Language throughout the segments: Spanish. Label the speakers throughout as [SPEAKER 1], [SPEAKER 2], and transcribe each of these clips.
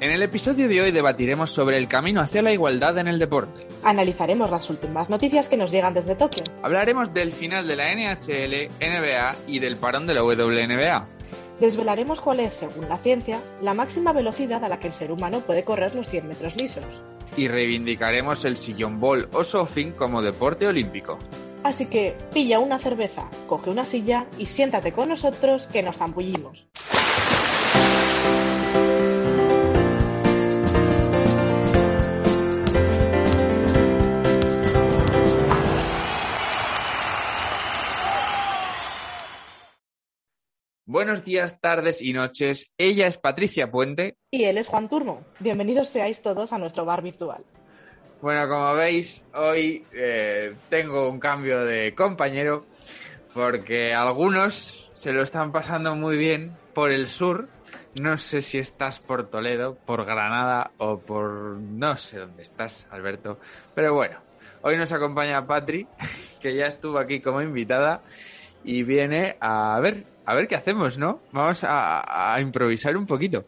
[SPEAKER 1] En el episodio de hoy debatiremos sobre el camino hacia la igualdad en el deporte.
[SPEAKER 2] Analizaremos las últimas noticias que nos llegan desde Tokio.
[SPEAKER 1] Hablaremos del final de la NHL, NBA y del parón de la WNBA.
[SPEAKER 2] Desvelaremos cuál es, según la ciencia, la máxima velocidad a la que el ser humano puede correr los 100 metros lisos.
[SPEAKER 1] Y reivindicaremos el sillón ball o surfing como deporte olímpico.
[SPEAKER 2] Así que pilla una cerveza, coge una silla y siéntate con nosotros que nos zampullimos.
[SPEAKER 1] Buenos días, tardes y noches. Ella es Patricia Puente.
[SPEAKER 2] Y él es Juan Turmo. Bienvenidos seáis todos a nuestro bar virtual.
[SPEAKER 1] Bueno, como veis, hoy eh, tengo un cambio de compañero porque algunos se lo están pasando muy bien por el sur. No sé si estás por Toledo, por Granada o por... no sé dónde estás, Alberto. Pero bueno, hoy nos acompaña Patri, que ya estuvo aquí como invitada y viene a ver a ver qué hacemos, ¿no? Vamos a, improvisar un poquito.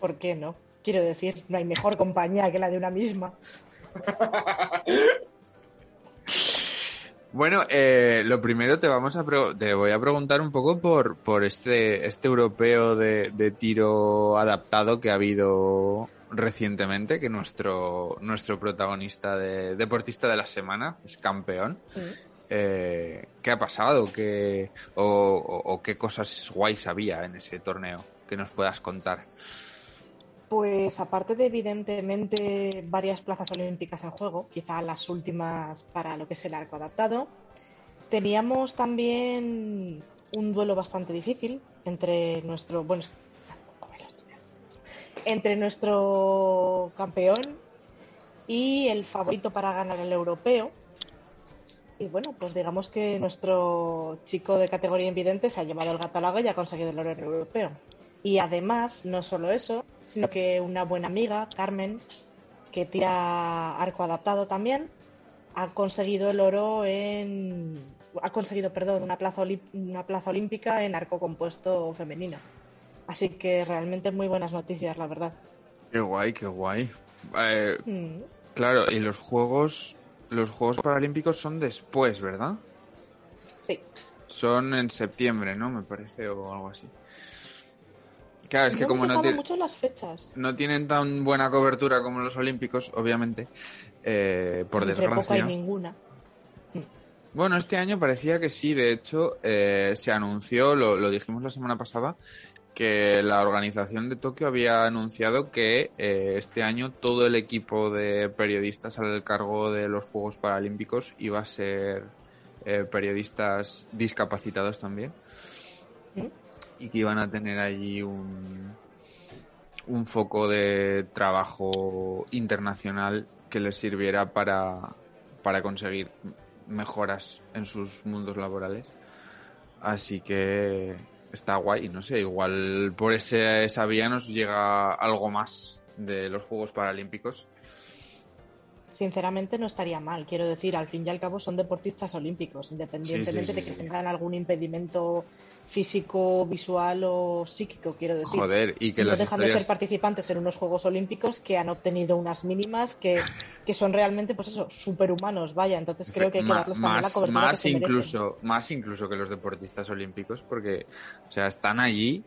[SPEAKER 2] ¿Por qué no? Quiero decir, no hay mejor compañía que la de una misma.
[SPEAKER 1] Bueno, eh, lo primero te vamos a te voy a preguntar un poco por, por este, este europeo de, tiro adaptado que ha habido recientemente, que nuestro, nuestro protagonista de deportista de la semana es campeón. Eh, qué ha pasado qué, o, qué cosas guays había en ese torneo que nos puedas contar.
[SPEAKER 2] Pues aparte de evidentemente varias plazas olímpicas en juego, quizá las últimas para lo que es el arco adaptado, teníamos también un duelo bastante difícil entre nuestro, bueno, entre nuestro campeón y el favorito para ganar el europeo, y bueno, pues digamos que nuestro chico de categoría invidente se ha llevado el gato al agua y ha conseguido el oro europeo. Y además, no solo eso, sino que una buena amiga, Carmen, que tira arco adaptado también, ha conseguido el oro en. Ha conseguido, perdón, una plaza, una plaza olímpica en arco compuesto femenino. Así que realmente muy buenas noticias, la verdad.
[SPEAKER 1] Qué guay, qué guay. Eh, mm. Claro, y los juegos los Juegos Paralímpicos son después, ¿verdad?
[SPEAKER 2] Sí.
[SPEAKER 1] Son en septiembre, ¿no? Me parece, o algo así. Claro, es que como no,
[SPEAKER 2] mucho las fechas.
[SPEAKER 1] no tienen tan buena cobertura como los Olímpicos, obviamente, eh, por desgracia.
[SPEAKER 2] Poco hay ninguna.
[SPEAKER 1] Bueno, este año parecía que sí, de hecho, eh, se anunció, lo, lo, dijimos la semana pasada, que la organización de Tokio había anunciado que eh, este año todo el equipo de periodistas al cargo de los Juegos Paralímpicos iba a ser eh, periodistas discapacitados también y que iban a tener allí un, un foco de trabajo internacional que les sirviera para, para conseguir mejoras en sus mundos laborales. Así que está guay, no sé, igual por ese, esa vía nos llega algo más de los Juegos Paralímpicos.
[SPEAKER 2] Sinceramente no estaría mal, quiero decir, al fin y al cabo son deportistas olímpicos, independientemente de que tengan algún impedimento físico, visual o psíquico, quiero decir.
[SPEAKER 1] Joder, y que
[SPEAKER 2] no
[SPEAKER 1] dejan
[SPEAKER 2] de ser participantes en unos Juegos Olímpicos que han obtenido unas mínimas que, que son realmente, pues eso, superhumanos, vaya. Entonces creo que hay que darles también la cobertura
[SPEAKER 1] más incluso, Más incluso que los deportistas olímpicos, porque, o sea, están allí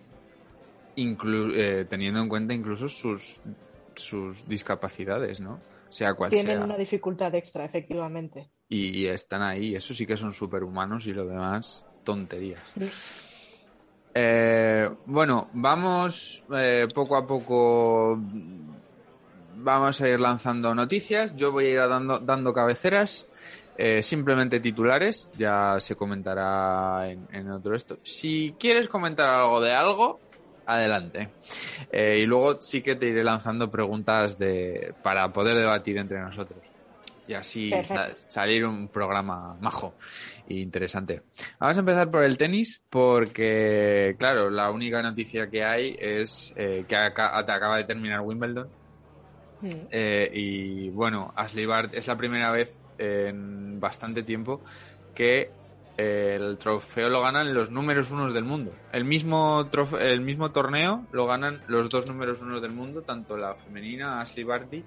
[SPEAKER 1] eh, teniendo en cuenta incluso sus, sus discapacidades, ¿no? Sea cual
[SPEAKER 2] Tienen una dificultad extra, efectivamente.
[SPEAKER 1] Y, están ahí, eso sí que son superhumanos y lo demás, tonterías. Eh, bueno, vamos eh, poco a poco. Vamos a ir lanzando noticias. Yo voy a ir dando, dando cabeceras. Eh, simplemente titulares. Ya se comentará en, otro esto. Si quieres comentar algo de algo, adelante. y luego sí que te iré lanzando preguntas de, para poder debatir entre nosotros y así salir un programa majo e interesante. Vamos a empezar por el tenis porque, claro, la única noticia que hay es eh, que acaba de terminar Wimbledon. Mm. Eh, y bueno, Ashley Bart es la primera vez en bastante tiempo que el trofeo lo ganan los números unos del mundo. El mismo, el mismo torneo lo ganan los dos números unos del mundo, tanto la femenina Ashley Barty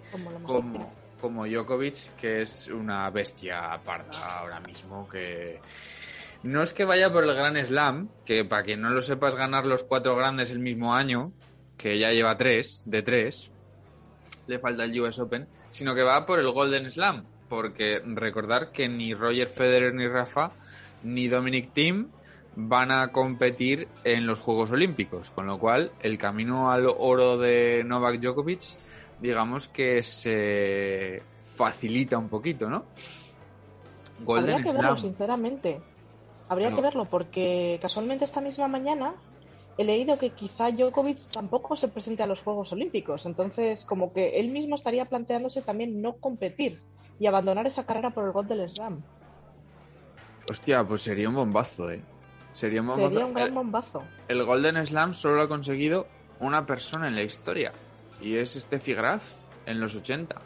[SPEAKER 1] como, como, Djokovic, que es una bestia parda ahora mismo que... No es que vaya por el Gran Slam, que para quien no lo sepas ganar los cuatro grandes el mismo año, que ya lleva tres, de tres, le falta el US Open, sino que va por el Golden Slam, porque recordar que ni Roger Federer ni Rafa ni Dominic Thiem van a competir en los Juegos Olímpicos, con lo cual el camino al oro de Novak Djokovic, digamos que se facilita un poquito, ¿no?
[SPEAKER 2] Golden Habría que verlo, sinceramente. Habría que verlo porque casualmente esta misma mañana he leído que quizá Djokovic tampoco se presente a los Juegos Olímpicos, entonces como que él mismo estaría planteándose también no competir y abandonar esa carrera por el Golden Slam.
[SPEAKER 1] Hostia, pues sería un bombazo, ¿eh?
[SPEAKER 2] Sería un, sería un gran bombazo.
[SPEAKER 1] El, Golden Slam solo lo ha conseguido una persona en la historia. Y es Steffi Graf en los 80.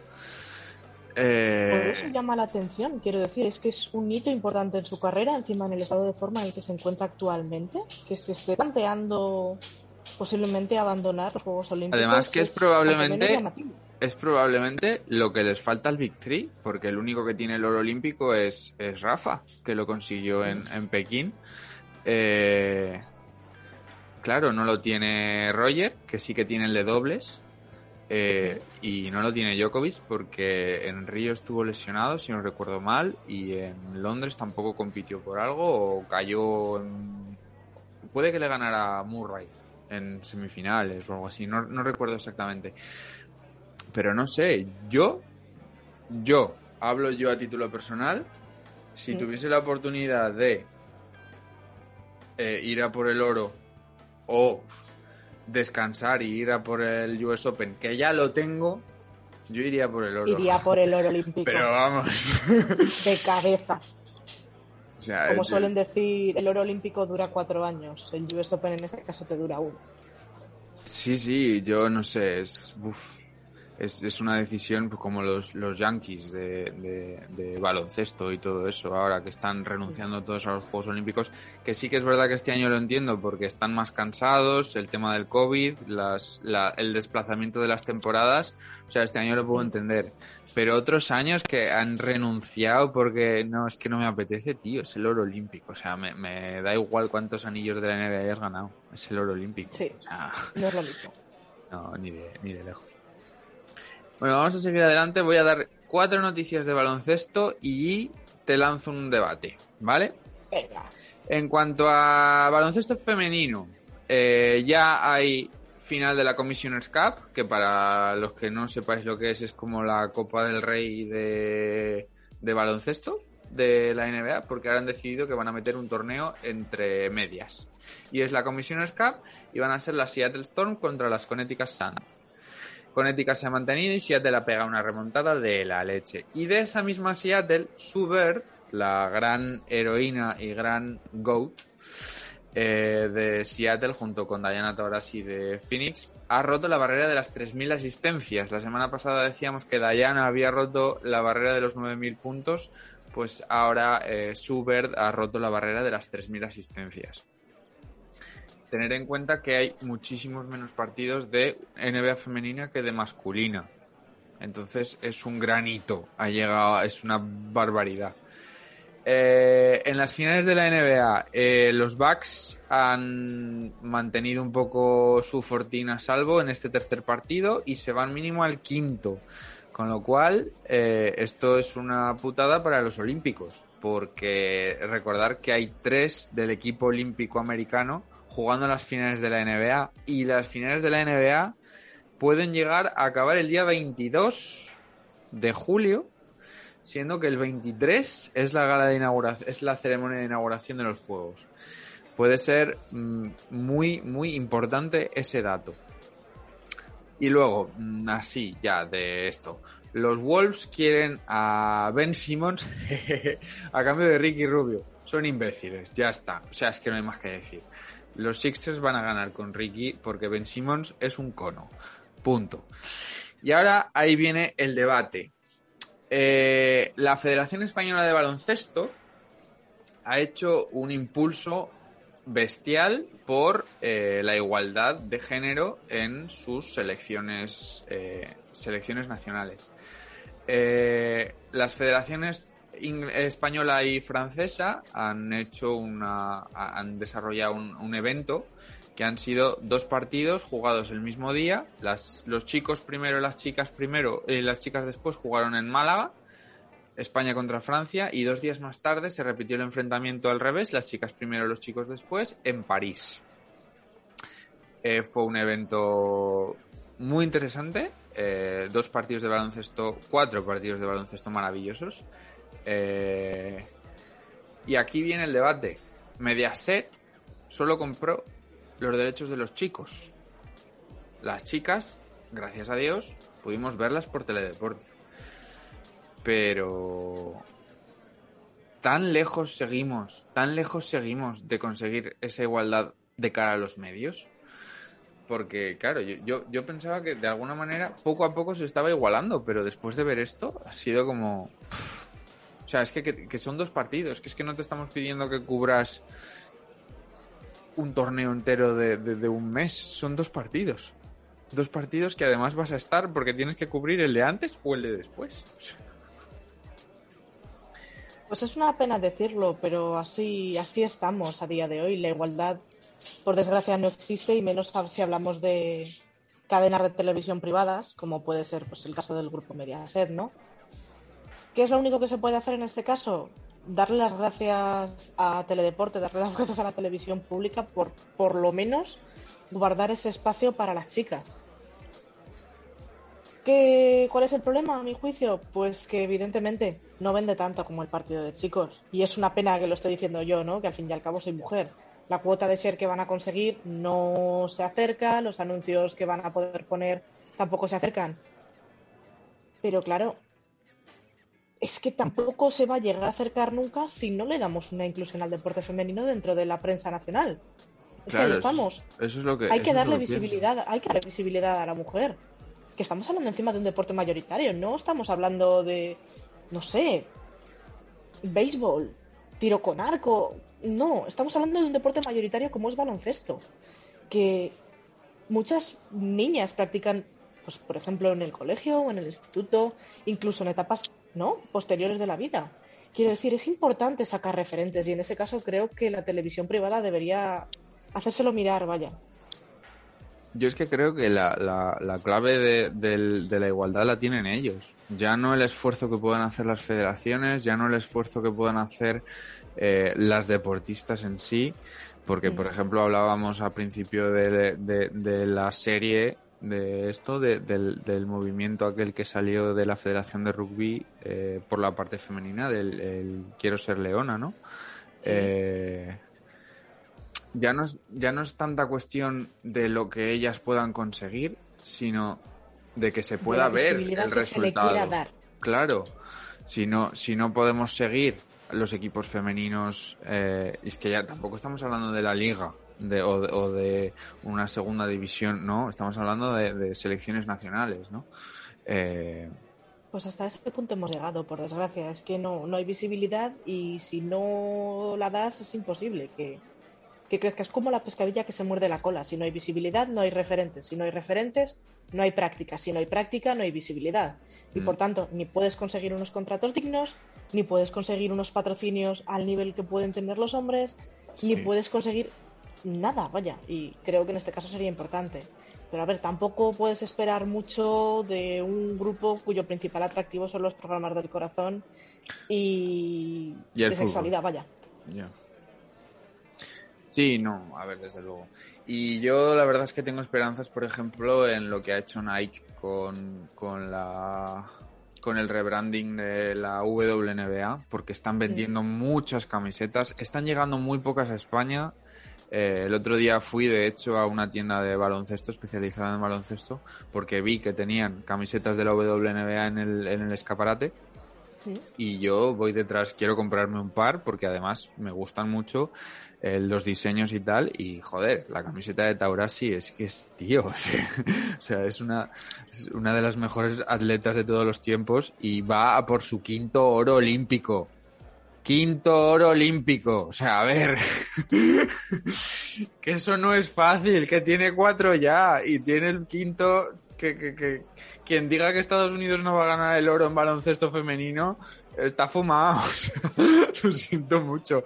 [SPEAKER 2] Eh... Por eso llama la atención, quiero decir, es que es un hito importante en su carrera, encima en el estado de forma en el que se encuentra actualmente, que se esté planteando posiblemente abandonar los Juegos Olímpicos.
[SPEAKER 1] Además que es, probablemente es probablemente lo que les falta al Big Three, porque el único que tiene el oro olímpico es, es Rafa, que lo consiguió en, en Pekín. Eh, claro, no lo tiene Roger, que sí que tiene el de dobles. Eh, y no lo tiene Djokovic porque en Río estuvo lesionado, si no recuerdo mal, y en Londres tampoco compitió por algo o cayó en... Puede que le ganara Murray en semifinales o algo así, no, no recuerdo exactamente. Pero no sé, yo, yo, hablo yo a título personal, si tuviese la oportunidad de eh, ir a por el oro o descansar y ir a por el US Open, que ya lo tengo, yo iría por el oro.
[SPEAKER 2] Iría por el oro olímpico.
[SPEAKER 1] Pero vamos.
[SPEAKER 2] De cabeza. Como suelen decir, el oro olímpico dura cuatro años. El US Open en este caso te dura uno.
[SPEAKER 1] Sí, sí, yo no sé, es es, es una decisión pues, como los, los Yankees de, de, baloncesto y todo eso, ahora que están renunciando todos a los Juegos Olímpicos, que sí que es verdad que este año lo entiendo porque están más cansados, el tema del COVID, las, la, el desplazamiento de las temporadas, o sea, este año lo puedo entender. Pero otros años que han renunciado porque no, es que no me apetece, tío, es el oro olímpico. O sea, me, me da igual cuántos anillos de la NBA hayas ganado. Es el oro olímpico.
[SPEAKER 2] Sí, no es lo mismo.
[SPEAKER 1] No, ni de, ni de lejos. Bueno, vamos a seguir adelante. Voy a dar cuatro noticias de baloncesto y te lanzo un debate, ¿vale?
[SPEAKER 2] Venga.
[SPEAKER 1] En cuanto a baloncesto femenino, eh, ya hay final de la Commissioners Cup, que para los que no sepáis lo que es, es como la Copa del Rey de, de baloncesto de la NBA, porque ahora han decidido que van a meter un torneo entre medias. Y es la Commissioners Cup y van a ser la Seattle Storm contra las Connecticut Sun. Connecticut se ha mantenido y Seattle ha pegado una remontada de la leche. Y de esa misma Seattle, Sue la gran heroína y gran GOAT eh, de Seattle, junto con Diana Taurasi de Phoenix, ha roto la barrera de las 3.000 asistencias. La semana pasada decíamos que Diana había roto la barrera de los 9.000 puntos, pues ahora eh, ha roto la barrera de las 3.000 asistencias tener en cuenta que hay muchísimos menos partidos de NBA femenina que de masculina. Entonces es un granito, ha llegado, es una barbaridad. Eh, en las finales de la NBA, eh, los Bucks han mantenido un poco su fortín a salvo en este tercer partido y se van mínimo al quinto. Con lo cual, eh, esto es una putada para los olímpicos, porque recordar que hay tres del equipo olímpico americano jugando las finales de la NBA y las finales de la NBA pueden llegar a acabar el día 22 de julio, siendo que el 23 es la gala de inauguración, es la ceremonia de inauguración de los juegos. Puede ser mm, muy, muy importante ese dato. Y luego, mm, así ya de esto. Los Wolves quieren a Ben Simmons a cambio de Ricky Rubio. Son imbéciles, ya está. O sea, es que no hay más que decir. Los Sixers van a ganar con Ricky porque Ben Simmons es un cono. Punto. Y ahora ahí viene el debate. Eh, la Federación Española de Baloncesto ha hecho un impulso bestial por eh, la igualdad de género en sus selecciones, eh, selecciones nacionales. Las federaciones española y francesa han hecho una, han desarrollado un, evento que han sido dos partidos jugados el mismo día. Las, los chicos primero, las chicas primero y las chicas después jugaron en Málaga España contra Francia y dos días más tarde se repitió el enfrentamiento al revés, las chicas primero, los chicos después, en París. Eh, fue un evento muy interesante, eh, dos partidos de baloncesto, cuatro partidos de baloncesto maravillosos. Eh, y aquí viene el debate. Mediaset solo compró los derechos de los chicos. Las chicas, gracias a Dios, pudimos verlas por teledeporte pero tan lejos seguimos, tan lejos seguimos de conseguir esa igualdad de cara a los medios. Porque, claro, yo, yo, pensaba que de alguna manera poco a poco se estaba igualando, pero después de ver esto ha sido como... o sea, es que, son dos partidos, que es que no te estamos pidiendo que cubras un torneo entero de, de, un mes, son dos partidos. Dos partidos que además vas a estar porque tienes que cubrir el de antes o el de después.
[SPEAKER 2] Pues es una pena decirlo, pero así, así estamos a día de hoy. La igualdad, por desgracia, no existe y menos si hablamos de cadenas de televisión privadas, como puede ser pues, el caso del grupo Mediaset, ¿no? ¿Qué es lo único que se puede hacer en este caso? Darle las gracias a Teledeporte, darle las gracias a la televisión pública por, por lo menos, guardar ese espacio para las chicas. ¿Cuál es el problema, a mi juicio? Pues que evidentemente no vende tanto como el partido de chicos. Y es una pena que lo esté diciendo yo, ¿no? Que al fin y al cabo soy mujer. La cuota de ser que van a conseguir no se acerca, los anuncios que van a poder poner tampoco se acercan. Pero claro, es que tampoco se va a llegar a acercar nunca si no le damos una inclusión al deporte femenino dentro de la prensa nacional. Es que ahí estamos.
[SPEAKER 1] Eso es lo que,
[SPEAKER 2] hay que darle visibilidad, hay que darle visibilidad a la mujer que estamos hablando encima de un deporte mayoritario, no estamos hablando de, no sé, béisbol, tiro con arco, no, estamos hablando de un deporte mayoritario como es baloncesto, que muchas niñas practican, pues por ejemplo en el colegio o en el instituto, incluso en etapas no posteriores de la vida. Quiero decir, es importante sacar referentes y en ese caso creo que la televisión privada debería hacérselo mirar, vaya.
[SPEAKER 1] Yo es que creo que la, la, clave de, la igualdad la tienen ellos. Ya no el esfuerzo que puedan hacer las federaciones, ya no el esfuerzo que puedan hacer eh, las deportistas en sí, porque, por ejemplo, hablábamos al principio de, de la serie de esto, del, del, movimiento aquel que salió de la Federación de Rugby eh, por la parte femenina, del Quiero ser leona, ¿no? Eh, ya no es, ya no es tanta cuestión de lo que ellas puedan conseguir, sino de que se pueda ver el resultado. Claro, si no, si no podemos seguir los equipos femeninos, eh, es que ya tampoco estamos hablando de la liga de, o, de, una segunda división, no, estamos hablando de, selecciones nacionales, ¿no? Eh,
[SPEAKER 2] pues hasta ese punto hemos llegado, por desgracia. Es que no, no hay visibilidad y si no la das es imposible que, que crezca. Es como la pescadilla que se muerde la cola. Si no hay visibilidad, no hay referentes. Si no hay referentes, no hay práctica. Si no hay práctica, no hay visibilidad. Y por mm. tanto, ni puedes conseguir unos contratos dignos, ni puedes conseguir unos patrocinios al nivel que pueden tener los hombres, ni puedes conseguir nada, vaya. Y creo que en este caso sería importante. Pero a ver, tampoco puedes esperar mucho de un grupo cuyo principal atractivo son los programas del corazón y, de sexualidad, vaya.
[SPEAKER 1] Sí, no, a ver, desde luego. Y yo la verdad es que tengo esperanzas, por ejemplo, en lo que ha hecho Nike con, con la con el rebranding de la WNBA, porque están vendiendo muchas camisetas, están llegando muy pocas a España. Eh, el otro día fui, de hecho, a una tienda de baloncesto especializada en baloncesto, porque vi que tenían camisetas de la WNBA en el, en el escaparate y yo voy detrás, quiero comprarme un par porque además me gustan mucho eh, los diseños y tal. Y joder, la camiseta de Taurasi es que es tío. o sea, es una, una de las mejores atletas de todos los tiempos y va a por su quinto oro olímpico. Quinto oro olímpico. O sea, a ver. que eso no es fácil, que tiene cuatro ya y tiene el quinto. Que, que, que quien diga que Estados Unidos no va a ganar el oro en baloncesto femenino está fumado. Lo siento mucho.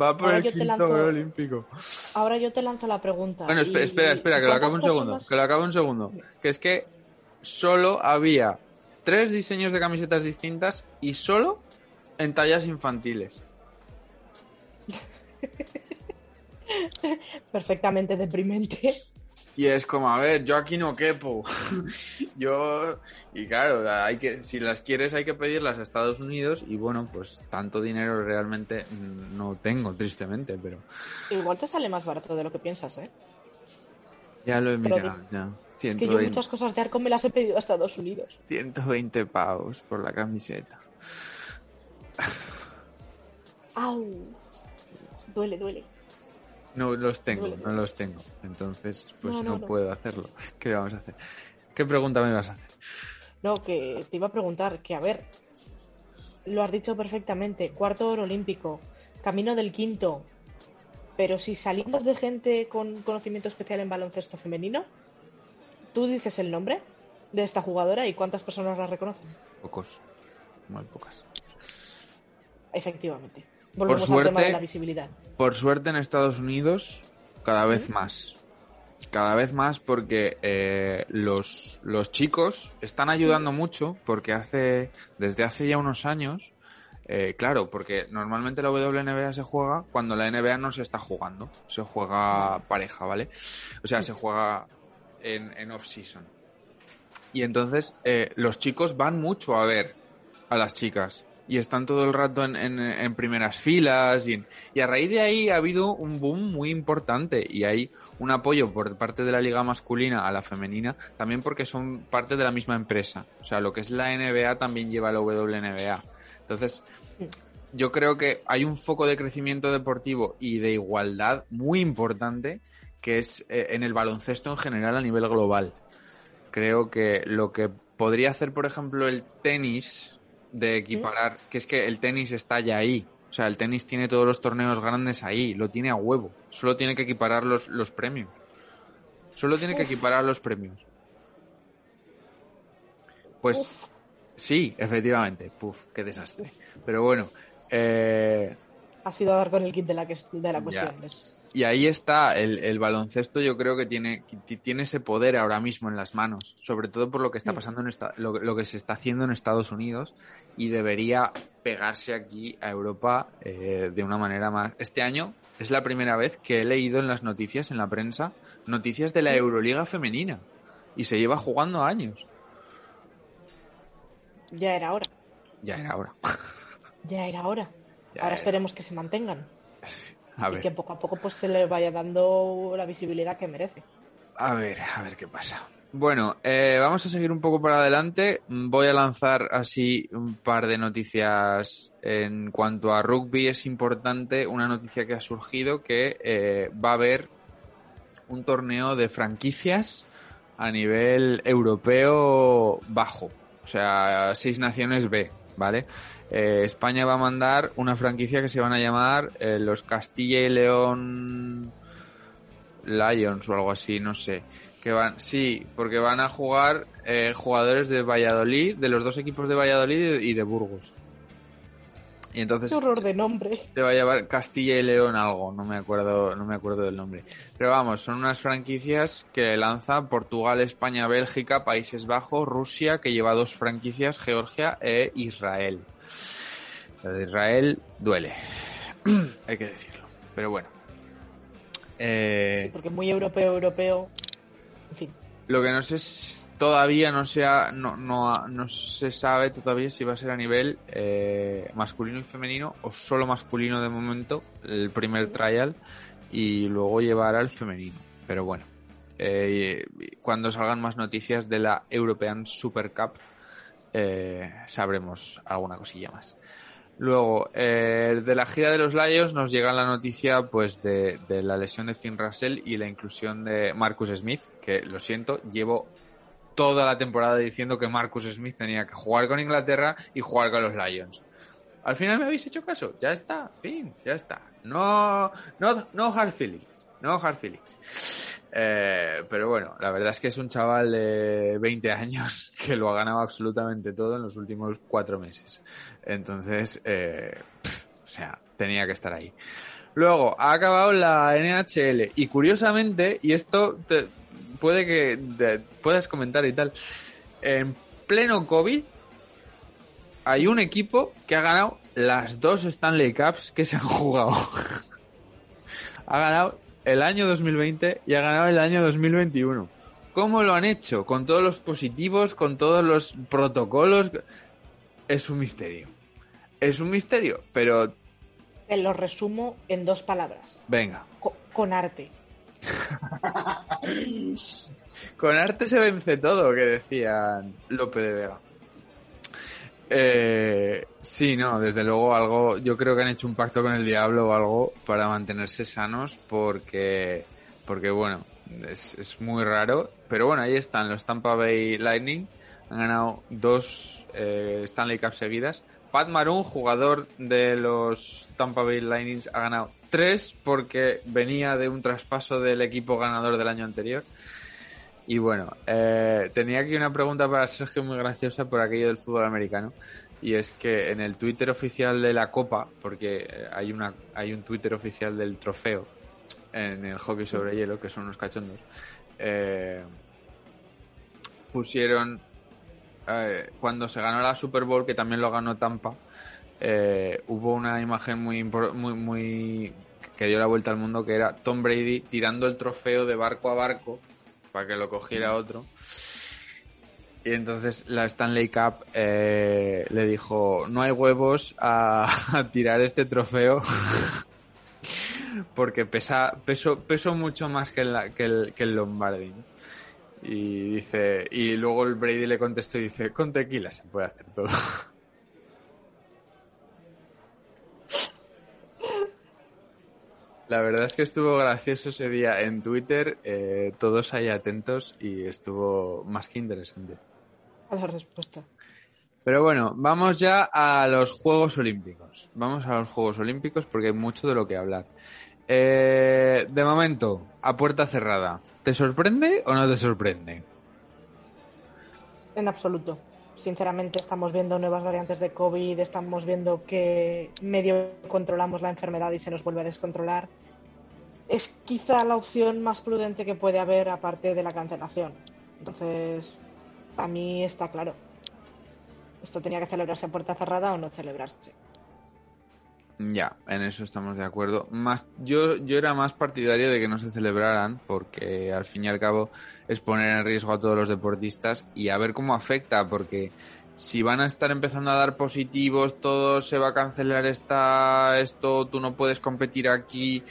[SPEAKER 1] Va por
[SPEAKER 2] Ahora
[SPEAKER 1] el quinto
[SPEAKER 2] lanzo-
[SPEAKER 1] oro olímpico.
[SPEAKER 2] Ahora yo te lanzo la pregunta.
[SPEAKER 1] Bueno, espera,
[SPEAKER 2] ¿y-
[SPEAKER 1] espera, espera, que lo acabo un segundo.
[SPEAKER 2] personas-
[SPEAKER 1] Que lo acabo un segundo. Que es que solo había tres diseños de camisetas distintas y solo en tallas infantiles.
[SPEAKER 2] Perfectamente deprimente.
[SPEAKER 1] Y es como, a ver, yo aquí no quepo. yo. Y claro, hay que, si las quieres hay que pedirlas a Estados Unidos. Y bueno, pues tanto dinero realmente mm, no tengo, tristemente, pero.
[SPEAKER 2] Igual te sale más barato de lo que piensas, ¿eh?
[SPEAKER 1] Ya lo he
[SPEAKER 2] Pero
[SPEAKER 1] mirado, ya.
[SPEAKER 2] Es que yo
[SPEAKER 1] 120,
[SPEAKER 2] muchas cosas de Arco me las he pedido a Estados Unidos.
[SPEAKER 1] 120 pavos por la camiseta.
[SPEAKER 2] ¡Au! Duele, duele.
[SPEAKER 1] No los tengo,
[SPEAKER 2] Duele,
[SPEAKER 1] no los tengo. Entonces, pues
[SPEAKER 2] No,
[SPEAKER 1] no,
[SPEAKER 2] no, no.
[SPEAKER 1] puedo hacerlo. ¿Qué vamos a hacer? ¿Qué pregunta me vas a hacer?
[SPEAKER 2] No, que te iba a preguntar, que a ver, lo has dicho perfectamente, cuarto oro olímpico, camino del quinto, pero si salimos de gente con conocimiento especial en baloncesto femenino, tú dices el nombre de esta jugadora y cuántas personas la reconocen.
[SPEAKER 1] Pocos. Muy pocas.
[SPEAKER 2] Efectivamente. Volvemos al
[SPEAKER 1] suerte-
[SPEAKER 2] tema de la visibilidad.
[SPEAKER 1] Por suerte en Estados Unidos, cada vez más. Cada vez más porque eh, los, los chicos están ayudando mucho porque hace desde hace ya unos años, eh, claro, porque normalmente la WNBA se juega cuando la NBA no se está jugando, se juega pareja, ¿vale? O sea, se juega en, en off-season. Y entonces eh, los chicos van mucho a ver a las chicas y están todo el rato en, en- en primeras filas y, y a raíz de ahí ha habido un boom muy importante y hay un apoyo por parte de la liga masculina a la femenina también porque son parte de la misma empresa. O sea, lo que es la NBA también lleva la WNBA. Entonces, yo creo que hay un foco de crecimiento deportivo y de igualdad muy importante que es eh, en el baloncesto en general a nivel global. Creo que lo que podría hacer, por ejemplo, el tenis de equiparar, que es que el tenis está ya ahí. O sea, el tenis tiene todos los torneos grandes ahí, lo tiene a huevo. Solo tiene que equiparar los, los premios. Solo tiene que equiparar los premios. Pues
[SPEAKER 2] Uf,
[SPEAKER 1] sí, efectivamente. Puf, qué desastre. Pero bueno, eh,
[SPEAKER 2] ha sido dar con el kit de la, que- de la cuestión. Es-
[SPEAKER 1] Y ahí está, el, el baloncesto yo creo que tiene, que tiene ese poder ahora mismo en las manos, sobre todo por lo que está
[SPEAKER 2] Mm.
[SPEAKER 1] pasando en esta, lo, lo que se está haciendo en Estados Unidos y debería pegarse aquí a Europa eh, de una manera más. Este año es la primera vez que he leído en las noticias, en la prensa, noticias de la Euroliga femenina y se lleva jugando años.
[SPEAKER 2] Ya era hora.
[SPEAKER 1] Ya era hora.
[SPEAKER 2] Ya era hora. Ahora esperemos que se mantengan
[SPEAKER 1] A
[SPEAKER 2] y que poco a poco pues se le vaya dando la visibilidad que merece.
[SPEAKER 1] a ver, a ver qué pasa. Bueno, eh, vamos a seguir un poco para adelante. Voy a lanzar así un par de noticias en cuanto a rugby. Es importante una noticia que ha surgido que eh, va a haber un torneo de franquicias a nivel europeo bajo. O sea, seis naciones B, ¿vale? Eh, España va a mandar una franquicia que se van a llamar eh, los Castilla y León Lions o algo así, no sé. Que van, sí, porque van a jugar eh, jugadores de Valladolid, de los dos equipos de Valladolid y de Burgos. Y entonces
[SPEAKER 2] Qué horror de nombre.
[SPEAKER 1] se va a llamar Castilla y León algo, no me acuerdo, no me acuerdo del nombre. Pero vamos, son unas franquicias que lanza Portugal, España, Bélgica, Países Bajos, Rusia, que lleva dos franquicias, Georgia e Israel. Lo de Israel duele, hay que decirlo. Pero bueno. Eh,
[SPEAKER 2] Sí, porque muy europeo, europeo. En fin.
[SPEAKER 1] Lo que no sé es, todavía no se, ha- no, no, no se sabe todavía si va a ser a nivel eh, masculino y femenino o solo masculino de momento, el primer trial, y luego llevar al femenino. Pero bueno, eh, cuando salgan más noticias de la European Super Cup, eh, sabremos alguna cosilla más. Luego, eh, de la gira de los Lions nos llega la noticia pues de, la lesión de Finn Russell y la inclusión de Marcus Smith, que lo siento, llevo toda la temporada diciendo que Marcus Smith tenía que jugar con Inglaterra y jugar con los Lions. Al final me habéis hecho caso. Ya está, fin, ya está. No, no, no hard feelings. No hard feelings. Eh, pero bueno, la verdad es que es un chaval de 20 años que lo ha ganado absolutamente todo en los últimos cuatro meses. Entonces, eh, o sea, tenía que estar ahí. Luego, ha acabado la NHL y curiosamente, y esto puede que puedas comentar y tal, en pleno COVID hay un equipo que ha ganado las dos Stanley Cups que se han jugado. ha ganado el año 2020 y ha ganado el año 2021. ¿Cómo lo han hecho? Con todos los positivos, con todos los protocolos. Es un misterio. Es un misterio, pero...
[SPEAKER 2] Te lo resumo en dos palabras.
[SPEAKER 1] Venga.
[SPEAKER 2] con arte.
[SPEAKER 1] con arte se vence todo, que decían Lope de Vega. Eh, sí, no, desde luego algo, yo creo que han hecho un pacto con el diablo o algo para mantenerse sanos porque, porque bueno, es, muy raro, pero bueno, ahí están los Tampa Bay Lightning, han ganado dos eh, Stanley Cup seguidas. Pat Maroon, jugador de los Tampa Bay Lightning, ha ganado tres porque venía de un traspaso del equipo ganador del año anterior. Y bueno, eh, tenía aquí una pregunta para Sergio muy graciosa por aquello del fútbol americano. Y es que en el Twitter oficial de la Copa, porque eh, hay, una, hay un Twitter oficial del trofeo en el hockey sobre hielo, que son unos cachondos, eh, pusieron cuando se ganó la Super Bowl, que también lo ganó Tampa, hubo una imagen muy, muy, muy que dio la vuelta al mundo, que era Tom Brady tirando el trofeo de barco a barco para que lo cogiera otro. Y entonces la Stanley Cup eh, le dijo, no hay huevos a, tirar este trofeo porque pesa, peso, peso mucho más que, que, el, que el Lombardi. Y dice, y luego el Brady le contestó y dice, con tequila se puede hacer todo. La verdad es que estuvo gracioso ese día en Twitter, eh, todos ahí atentos y estuvo más que interesante.
[SPEAKER 2] A la respuesta.
[SPEAKER 1] Pero bueno, vamos ya a los Juegos Olímpicos. Vamos a los Juegos Olímpicos porque hay mucho de lo que hablar. Eh, de momento, a puerta cerrada, ¿te sorprende o no te sorprende?
[SPEAKER 2] En absoluto. Sinceramente, estamos viendo nuevas variantes de COVID, estamos viendo que medio controlamos la enfermedad y se nos vuelve a descontrolar. Es quizá la opción más prudente que puede haber aparte de la cancelación. Entonces, a mí está claro. Esto tenía que celebrarse a puerta cerrada o no celebrarse.
[SPEAKER 1] Ya, en eso estamos de acuerdo. Más, yo, yo era más partidario de que no se celebraran, porque al fin y al cabo es poner en riesgo a todos los deportistas y a ver cómo afecta, porque si van a estar empezando a dar positivos, todo se va a cancelar esta, esto, tú no puedes competir aquí.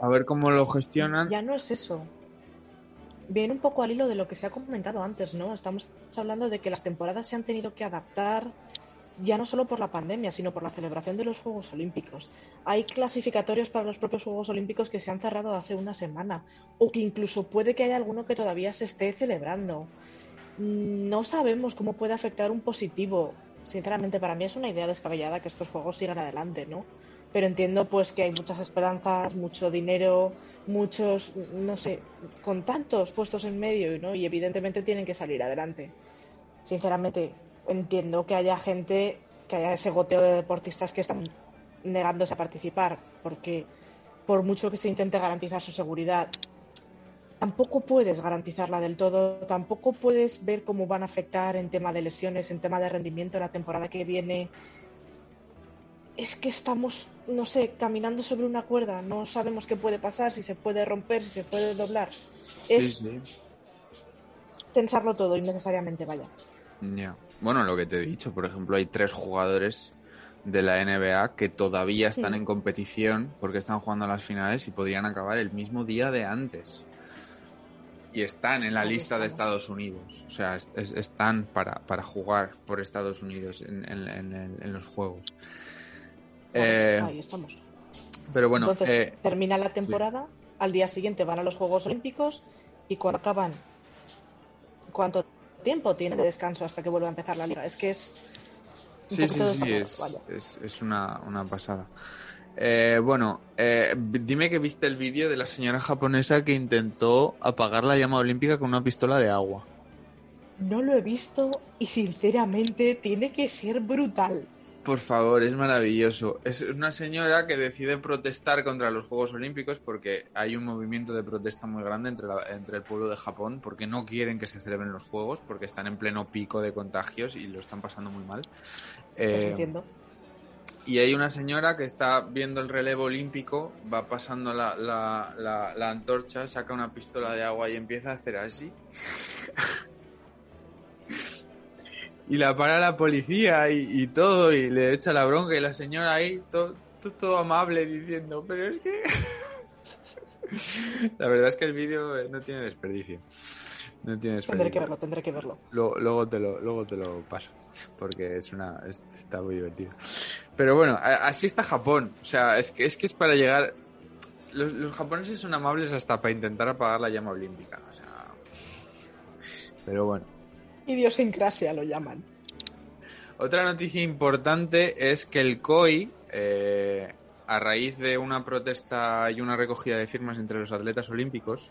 [SPEAKER 1] A ver cómo lo gestionan.
[SPEAKER 2] Ya no es eso. Viene un poco al hilo de lo que se ha comentado antes, ¿no? Estamos hablando de que las temporadas se han tenido que adaptar ya no solo por la pandemia, sino por la celebración de los Juegos Olímpicos. Hay clasificatorios para los propios Juegos Olímpicos que se han cerrado hace una semana, o que incluso puede que haya alguno que todavía se esté celebrando. No sabemos cómo puede afectar un positivo. Sinceramente, para mí es una idea descabellada que estos juegos sigan adelante, ¿no? Pero entiendo pues que hay muchas esperanzas, mucho dinero, muchos, no sé, con tantos puestos en medio, ¿no? Y evidentemente tienen que salir adelante. Sinceramente, entiendo que haya gente, que haya ese goteo de deportistas que están negándose a participar, porque por mucho que se intente garantizar su seguridad, tampoco puedes garantizarla del todo, tampoco puedes ver cómo van a afectar en tema de lesiones, en tema de rendimiento la temporada que viene. Es que estamos, no sé, caminando sobre una cuerda, no sabemos qué puede pasar, si se puede romper, si se puede doblar. Es pensarlo todo innecesariamente, vaya.
[SPEAKER 1] Ya. Bueno, lo que te he dicho, por ejemplo, hay tres jugadores de la NBA que todavía están en competición porque están jugando a las finales y podrían acabar el mismo día de antes. Y están en la lista de Estados Unidos. O sea, están para, para, jugar por Estados Unidos en, los Juegos.
[SPEAKER 2] Eh, ahí estamos.
[SPEAKER 1] Pero bueno,
[SPEAKER 2] Entonces, eh, termina la temporada, al día siguiente van a los Juegos Olímpicos y cuando acaban, ¿cuánto tiempo tiene de descanso hasta que vuelva a empezar la liga. Es que es
[SPEAKER 1] Sí, sí, sí, es, es, una, una, pasada. Eh, bueno, eh, dime que viste el vídeo de la señora japonesa que intentó apagar la llama olímpica con una pistola de agua.
[SPEAKER 2] No lo he visto y sinceramente tiene que ser brutal.
[SPEAKER 1] Por favor, es maravilloso. Es una señora que decide protestar contra los Juegos Olímpicos porque hay un movimiento de protesta muy grande entre, entre el pueblo de Japón porque no quieren que se celebren los Juegos porque están en pleno pico de contagios y lo están pasando muy mal.
[SPEAKER 2] Eh, entiendo.
[SPEAKER 1] Y hay una señora que está viendo el relevo olímpico, va pasando la, la, la antorcha, saca una pistola de agua y empieza a hacer así. Y la para la policía y, todo, y le echa la bronca y la señora ahí, todo, todo, amable diciendo, pero es que... la verdad es que el vídeo eh, no tiene desperdicio. No tiene desperdicio.
[SPEAKER 2] Tendré que verlo, tendré que verlo.
[SPEAKER 1] Luego, te, lo, luego te lo paso, porque es una está muy divertido. Pero bueno, así está Japón. O sea, es que es, que es para llegar... Los, los japoneses son amables hasta para intentar apagar la llama olímpica. O sea... Pero bueno.
[SPEAKER 2] Idiosincrasia lo llaman.
[SPEAKER 1] Otra noticia importante es que el COI, eh, a raíz de una protesta y una recogida de firmas entre los atletas olímpicos,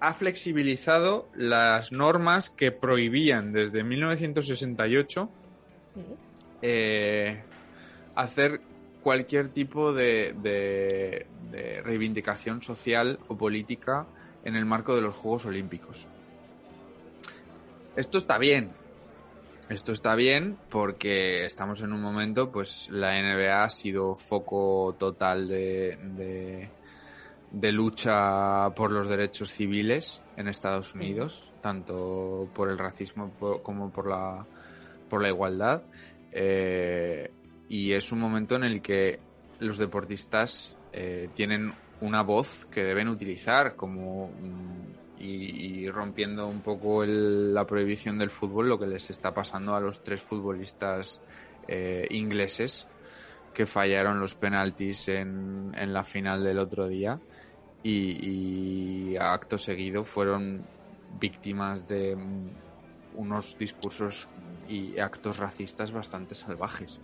[SPEAKER 1] ha flexibilizado las normas que prohibían desde 1968 eh, hacer cualquier tipo de reivindicación social o política en el marco de los Juegos Olímpicos. Esto está bien. Esto está bien porque estamos en un momento, pues la NBA ha sido foco total de, de, lucha por los derechos civiles en Estados Unidos, tanto por el racismo como por la, por la igualdad. Eh, y es un momento en el que los deportistas eh, tienen una voz que deben utilizar como y, rompiendo un poco la prohibición del fútbol, lo que les está pasando a los tres futbolistas eh, ingleses que fallaron los penaltis en, en, la final del otro día y, a acto seguido fueron víctimas de unos discursos y actos racistas bastante salvajes.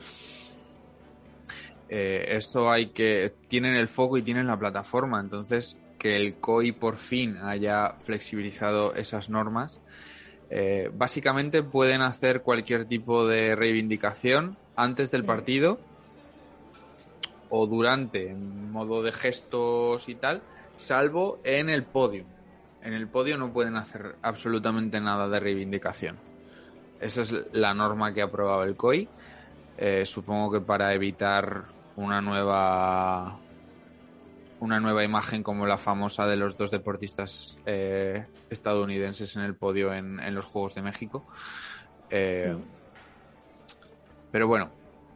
[SPEAKER 1] Eh, esto hay que tienen el foco y tienen la plataforma entonces que el COI por fin haya flexibilizado esas normas. Eh, básicamente pueden hacer cualquier tipo de reivindicación antes del partido o durante, en modo de gestos y tal, salvo en el podio. En el podio no pueden hacer absolutamente nada de reivindicación. Esa es la norma que ha aprobado el COI. Eh, supongo que para evitar una nueva una nueva imagen como la famosa de los dos deportistas eh, estadounidenses en el podio en, los Juegos de México. Eh, pero bueno,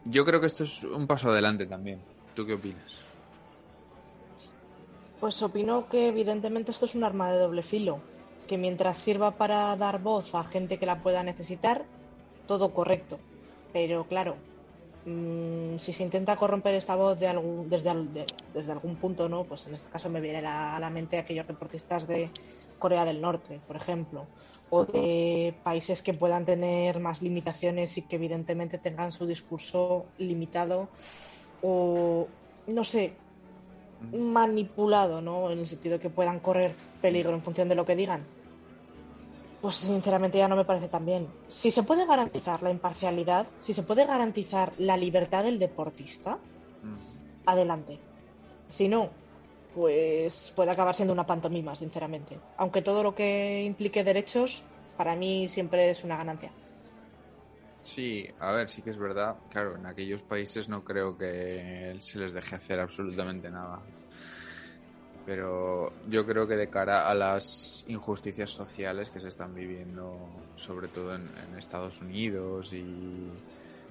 [SPEAKER 1] yo creo que esto es un paso adelante también. ¿Tú qué opinas?
[SPEAKER 2] Pues opino que evidentemente esto es un arma de doble filo, que mientras sirva para dar voz a gente que la pueda necesitar, todo correcto. Pero claro, Mm, si se intenta corromper esta voz de algún, desde, desde algún punto, ¿no? Pues en este caso me viene a la mente aquellos deportistas de Corea del Norte, por ejemplo, o de países que puedan tener más limitaciones y que evidentemente tengan su discurso limitado o, no sé, manipulado, ¿no? En el sentido de que puedan correr peligro en función de lo que digan. Pues sinceramente ya no me parece tan bien. Si se puede garantizar la imparcialidad, si se puede garantizar la libertad del deportista, mm. adelante. Si no, pues puede acabar siendo una pantomima, sinceramente. Aunque todo lo que implique derechos, para mí siempre es una ganancia.
[SPEAKER 1] Sí, a ver, sí que es verdad. Claro, en aquellos países no creo que se les deje hacer absolutamente nada pero yo creo que de cara a las injusticias sociales que se están viviendo, sobre todo en, Estados Unidos y,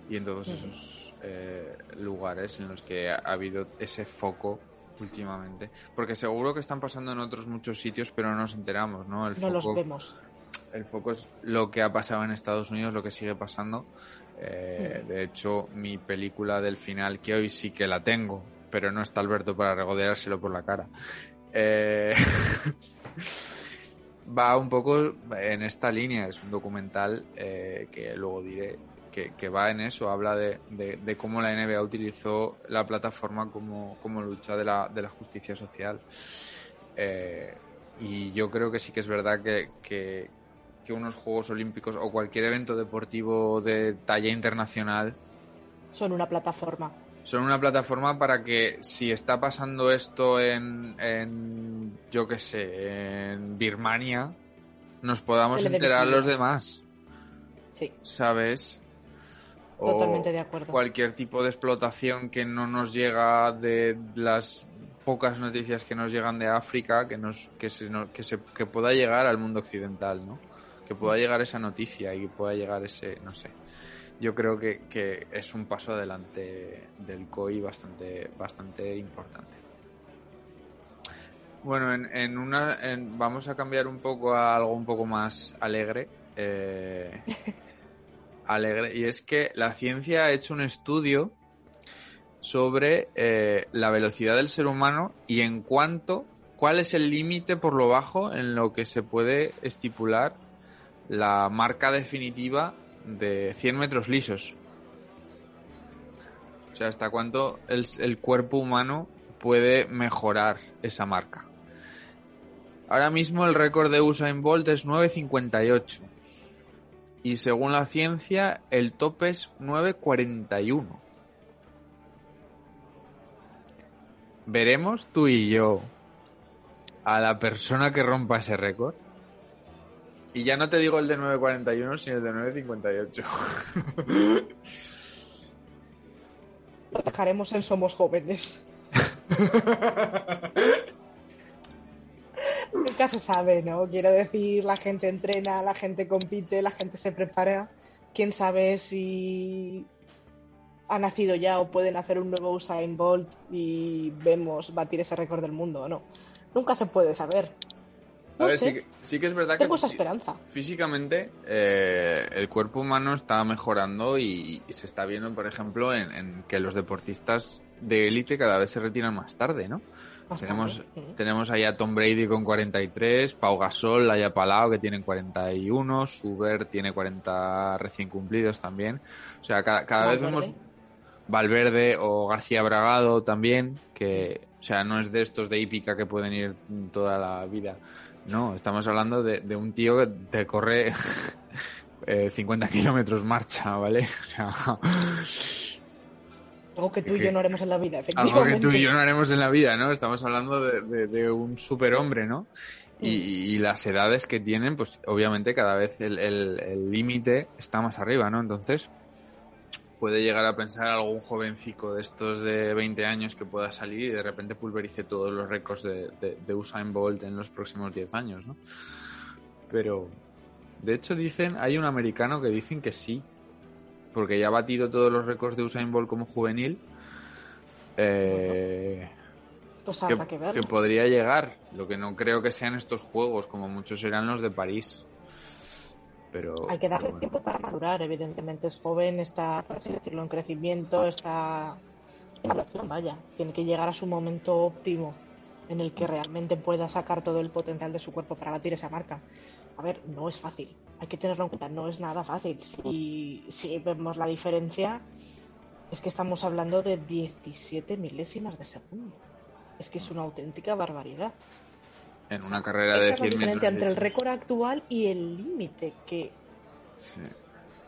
[SPEAKER 1] en todos esos eh, lugares en los que ha, habido ese foco últimamente, porque seguro que están pasando en otros muchos sitios, pero no nos enteramos, ¿no?
[SPEAKER 2] El no los vemos.
[SPEAKER 1] El foco es lo que ha pasado en Estados Unidos, lo que sigue pasando. Eh, de hecho, mi película del final, que hoy sí que la tengo, pero no está Alberto para regodeárselo por la cara. Eh, va un poco en esta línea, es un documental eh, que luego diré que, va en eso, habla de, cómo la NBA utilizó la plataforma como, lucha de la, justicia social. Eh, y yo creo que sí que es verdad que, unos Juegos Olímpicos o cualquier evento deportivo de talla internacional
[SPEAKER 2] son una plataforma.
[SPEAKER 1] Son una plataforma para que si está pasando esto en, en yo qué sé, en Birmania, nos podamos enterar los demás.
[SPEAKER 2] Sí.
[SPEAKER 1] ¿Sabes?
[SPEAKER 2] Totalmente de acuerdo.
[SPEAKER 1] Cualquier tipo de explotación que no nos llega de las pocas noticias que nos llegan de África, que nos que se, que, se, que pueda llegar al mundo occidental, ¿no? Que pueda llegar esa noticia y que pueda llegar ese, no sé. Yo creo que, que es un paso adelante del COI bastante, bastante importante. Bueno, en, en una, vamos a cambiar un poco a algo un poco más alegre. Eh, alegre. Y es que la ciencia ha hecho un estudio sobre eh, la velocidad del ser humano y en cuanto, cuál es el límite por lo bajo en lo que se puede estipular la marca definitiva de 100 metros lisos. O sea, hasta cuánto el, cuerpo humano puede mejorar esa marca. Ahora mismo el récord de Usain Bolt es 9.58. Y según la ciencia, el tope es 9.41. Veremos tú y yo a la persona que rompa ese récord. Y ya no te digo el de 9.41, sino el de 9.58.
[SPEAKER 2] Lo dejaremos en Somos Jóvenes. Nunca se sabe, ¿no? Quiero decir, la gente entrena, la gente compite, la gente se prepara. Quién sabe si ha nacido ya o pueden hacer un nuevo Usain Bolt y vemos batir ese récord del mundo o no. Nunca se puede saber.
[SPEAKER 1] No sé. sí, que, es verdad
[SPEAKER 2] Tengo
[SPEAKER 1] que
[SPEAKER 2] esa esperanza.
[SPEAKER 1] físicamente eh, el cuerpo humano está mejorando y, se está viendo, por ejemplo, en, que los deportistas de élite cada vez se retiran más tarde, ¿no? tenemos, tenemos ahí a Tom Brady con 43, Pau Gasol, Laia Palau que tienen 41, Suber tiene 40 recién cumplidos también. O sea, cada, vez vemos Valverde o García Bragado también, que, o sea, no es de estos de hípica que pueden ir toda la vida. No, estamos hablando de, de un tío que te corre 50 eh, kilómetros marcha, ¿vale? O sea,
[SPEAKER 2] algo que tú y yo no haremos en la vida, efectivamente.
[SPEAKER 1] Algo que tú y yo no haremos en la vida, ¿no? Estamos hablando de, de, un superhombre, ¿no? Y, las edades que tienen, pues obviamente cada vez el límite está más arriba, ¿no? Entonces, puede llegar a pensar algún jovencico de estos de 20 años que pueda salir y de repente pulverice todos los récords de, de, Usain Bolt en los próximos 10 años, ¿no? Pero, de hecho, dicen, hay un americano que dicen que sí, porque ya ha batido todos los récords de Usain Bolt como juvenil. Eh,
[SPEAKER 2] pues que, ver.
[SPEAKER 1] que, podría llegar. Lo que no creo que sean estos juegos, como muchos serán los de París. Pero,
[SPEAKER 2] Hay que darle tiempo para madurar. Evidentemente es joven, está, por así decirlo, en crecimiento, está en vaya. Tiene que llegar a su momento óptimo en el que realmente pueda sacar todo el potencial de su cuerpo para batir esa marca. A ver, no es fácil hay que tenerlo en cuenta, no es nada fácil. Si, si vemos la diferencia, es que estamos hablando de 17 milésimas de segundo. Es que es una auténtica barbaridad.
[SPEAKER 1] En una carrera de 100
[SPEAKER 2] es la diferencia entre el récord actual y el límite que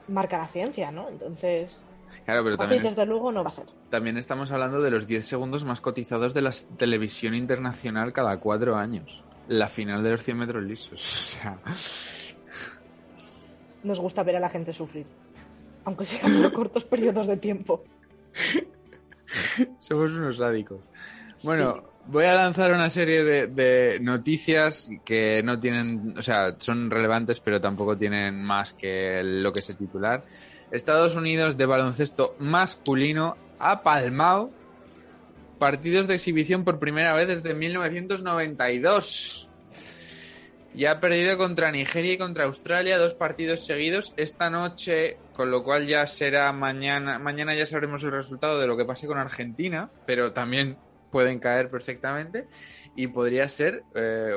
[SPEAKER 2] marca la ciencia, ¿no? Entonces,
[SPEAKER 1] Claro, pero también.
[SPEAKER 2] desde luego no va a ser.
[SPEAKER 1] También estamos hablando de los 10 segundos más cotizados de la televisión internacional cada cuatro años. La final de los 100 metros lisos. O sea
[SPEAKER 2] nos gusta ver a la gente sufrir, aunque sean por cortos periodos de tiempo.
[SPEAKER 1] Somos unos sádicos. Bueno, voy a lanzar una serie de, noticias que no tienen, o sea, son relevantes, pero tampoco tienen más que lo que es titular. Estados Unidos de baloncesto masculino ha palmado partidos de exhibición por primera vez desde 1992. Ya ha perdido contra Nigeria y contra Australia dos partidos seguidos esta noche, con lo cual ya será mañana. Mañana ya sabremos el resultado de lo que pase con Argentina, pero también pueden caer perfectamente y podría ser, eh,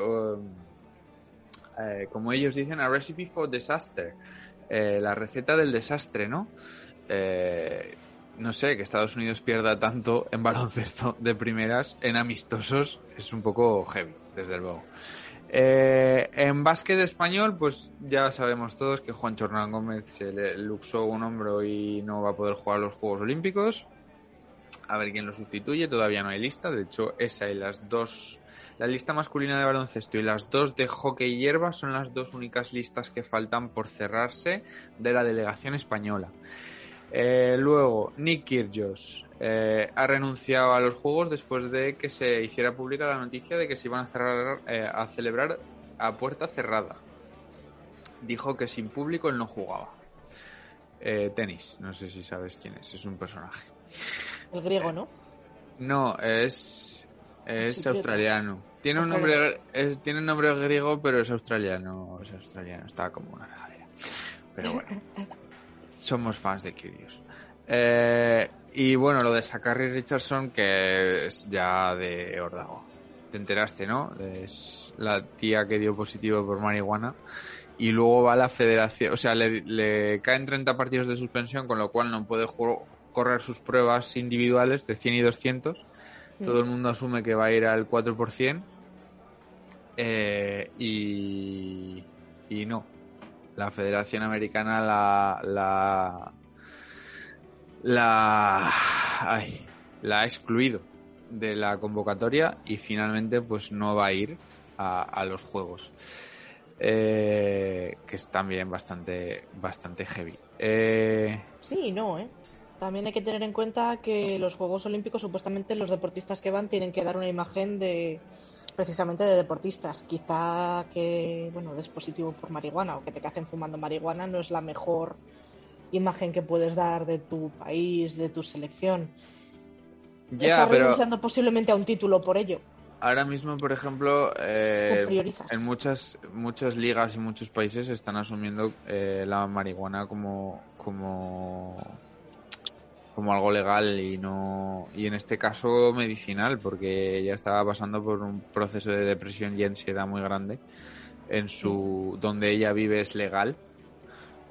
[SPEAKER 1] eh, como ellos dicen, a recipe for disaster. eh, la receta del desastre, ¿no? Eh, no sé, que Estados Unidos pierda tanto en baloncesto de primeras, en amistosos, es un poco heavy, desde luego. Eh, en básquet español, pues ya sabemos todos que Juan Hernán Gómez se le luxó un hombro y no va a poder jugar los Juegos Olímpicos. A ver quién lo sustituye, todavía no hay lista. De hecho, esa y las dos, la lista masculina de baloncesto y las dos de hockey y hierba son las dos únicas listas que faltan por cerrarse de la delegación española. Eh, luego, Nick Kyrgios eh, ha renunciado a los juegos después de que se hiciera pública la noticia de que se iban a, cerrar, eh, a celebrar a puerta cerrada. Dijo que sin público él no jugaba. Tenis, no sé si sabes quién es, es un personaje.
[SPEAKER 2] El griego, ¿no?
[SPEAKER 1] No, es, es australiano. Tiene un nombre, tiene un nombre griego, pero es australiano, es australiano, está como una regadera. Pero bueno. somos fans de Kyrgios. Eh, y bueno, lo de Sakari Richardson, que es ya de Ordago. Te enteraste, ¿no? Es la tía que dio positivo por marihuana. Y luego va a la federación, o sea, le, caen 30 partidos de suspensión, con lo cual no puede correr sus pruebas individuales de 100 y 200. Todo el mundo asume que va a ir al 4%. Eh, y, y no, la Federación Americana la la la, la ha excluido de la convocatoria y finalmente pues no va a ir a, los juegos eh, que es también bastante bastante heavy
[SPEAKER 2] eh... sí no eh también hay que tener en cuenta que los Juegos Olímpicos supuestamente los deportistas que van tienen que dar una imagen de precisamente de deportistas. Quizá que, bueno, des positivo por marihuana o que te cacen fumando marihuana no es la mejor imagen que puedes dar de tu país, de tu selección. Ya, Estás renunciando posiblemente a un título por ello.
[SPEAKER 1] Ahora mismo, por ejemplo, eh, en muchas muchas ligas y muchos países están asumiendo eh, la marihuana como como como algo legal y no y en este caso medicinal porque ella estaba pasando por un proceso de depresión y ansiedad muy grande en su donde ella vive es legal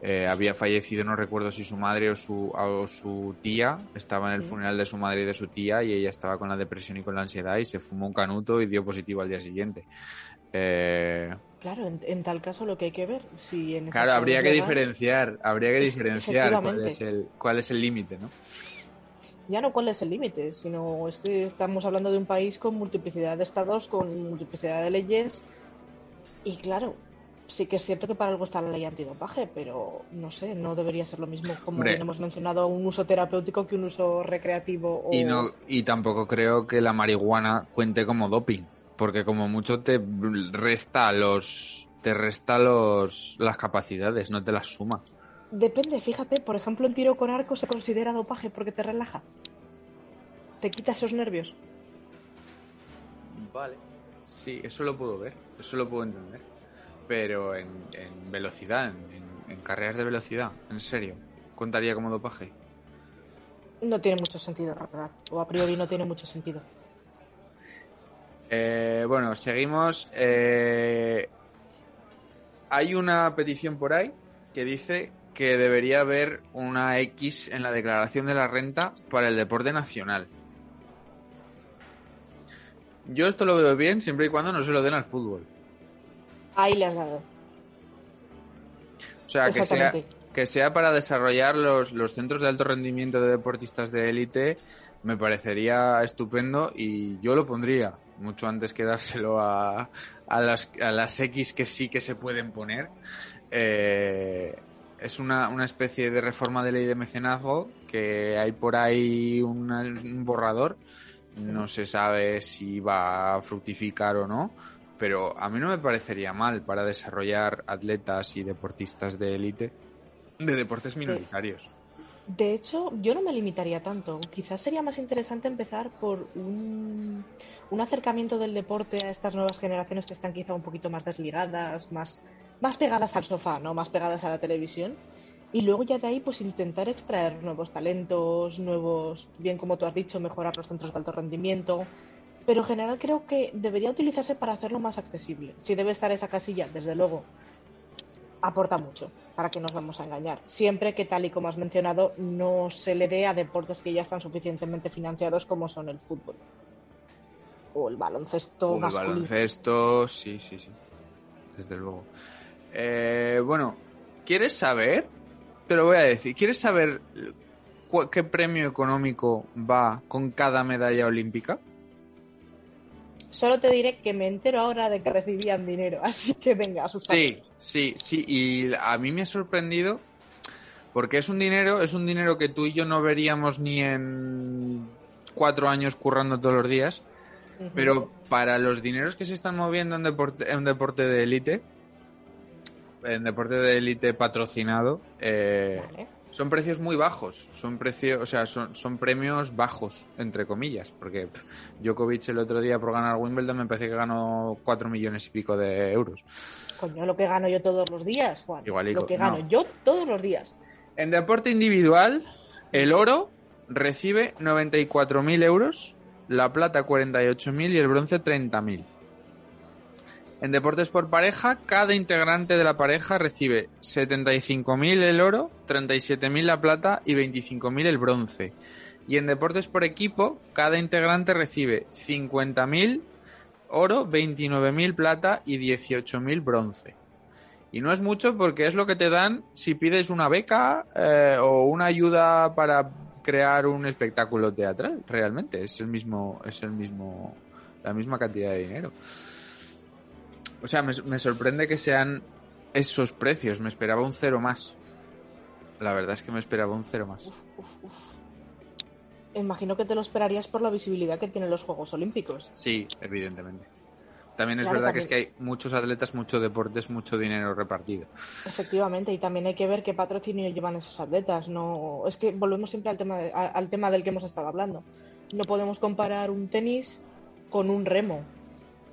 [SPEAKER 1] eh, había fallecido no recuerdo si su madre o su o su tía. Estaba en el funeral de su madre y de su tía y ella estaba con la depresión y con la ansiedad y se fumó un canuto y dio positivo al día siguiente. Eh,
[SPEAKER 2] claro, en, tal caso lo que hay que ver, si en
[SPEAKER 1] Claro, habría que diferenciar, habría que diferenciar cuál es el cuál es el límite, ¿no?
[SPEAKER 2] Ya no cuál es el límite, sino es que estamos hablando de un país con multiplicidad de estados, con multiplicidad de leyes y claro, sí que es cierto que para algo está la ley antidopaje, pero no sé, no debería ser lo mismo como hemos mencionado un uso terapéutico que un uso recreativo.
[SPEAKER 1] Y no y tampoco creo que la marihuana cuente como doping porque como mucho te resta los te resta los las capacidades, no te las suma.
[SPEAKER 2] Depende, fíjate, por ejemplo, en tiro con arco se considera dopaje porque te relaja. Te quita esos nervios.
[SPEAKER 1] Vale. Sí, eso lo puedo ver, eso lo puedo entender. Pero en, velocidad, en, en carreras de velocidad, en serio, ¿contaría como dopaje?
[SPEAKER 2] No tiene mucho sentido, la verdad. O a priori no tiene mucho sentido.
[SPEAKER 1] Eh, bueno, seguimos. Eh, hay una petición por ahí que dice que debería haber una X en la declaración de la renta para el deporte nacional. Yo esto lo veo bien siempre y cuando no se lo den al fútbol.
[SPEAKER 2] Ahí le has dado.
[SPEAKER 1] O sea, que sea, que sea para desarrollar los, los centros de alto rendimiento de deportistas de élite, me parecería estupendo y yo lo pondría mucho antes que dárselo a, a, las, a las X que sí que se pueden poner. Eh, es una, una, especie de reforma de ley de mecenazgo que hay por ahí un borrador. No se sabe si va a fructificar o no, pero a mí no me parecería mal para desarrollar atletas y deportistas de élite de deportes minoritarios.
[SPEAKER 2] De hecho, yo no me limitaría tanto. Quizás sería más interesante empezar por un, un acercamiento del deporte a estas nuevas generaciones que están quizá un poquito más desligadas, más, más pegadas al sofá, ¿no? Más pegadas a la televisión. Y luego ya de ahí pues intentar extraer nuevos talentos, nuevos, bien como tú has dicho, mejorar los centros de alto rendimiento. Pero en general creo que debería utilizarse para hacerlo más accesible. Si debe estar esa casilla, desde luego, aporta mucho, para que nos vamos a engañar. Siempre que, tal y como has mencionado, no se le dé a deportes que ya están suficientemente financiados como son el fútbol. O el baloncesto.
[SPEAKER 1] O el baloncesto, sí, sí, sí. Desde luego. Eh, bueno, ¿quieres saber? Te lo voy a decir. ¿Quieres saber qué premio económico va con cada medalla olímpica?
[SPEAKER 2] Solo te diré que me entero ahora de que recibían dinero, así que venga, sus
[SPEAKER 1] Sí, sí, sí, y a mí me ha sorprendido porque es un dinero, es un dinero que tú y yo no veríamos ni en cuatro años currando todos los días, pero para los dineros que se están moviendo en deporte, en deporte de élite, en deporte de élite patrocinado, eh, son precios muy bajos, son precios, o sea, son, son premios bajos, entre comillas, porque Djokovic el otro día por ganar Wimbledon me parece que ganó cuatro millones y pico de euros.
[SPEAKER 2] Coño, lo que gano yo todos los días, Juan. lo que gano yo todos los días.
[SPEAKER 1] En deporte individual, el oro recibe 94.000 euros, la plata 48.000 y el bronce 30.000. En deportes por pareja, cada integrante de la pareja recibe 75.000 el oro, 37.000 la plata y 25.000 el bronce. Y en deportes por equipo, cada integrante recibe 50.000 oro, 29.000 plata y 18.000 bronce. Y no es mucho porque es lo que te dan si pides una beca eh, o una ayuda para crear un espectáculo teatral. Realmente es el mismo, es el mismo, la misma cantidad de dinero. O sea, me, sorprende que sean esos precios. Me esperaba un cero más. La verdad es que me esperaba un cero más.
[SPEAKER 2] Imagino que te lo esperarías por la visibilidad que tienen los Juegos Olímpicos.
[SPEAKER 1] Sí, evidentemente. También es verdad que es que hay muchos atletas, muchos deportes, mucho dinero repartido.
[SPEAKER 2] Efectivamente, y también hay que ver qué patrocinio llevan esos atletas. No, es que volvemos siempre al tema, al tema del que hemos estado hablando. No podemos comparar un tenis con un remo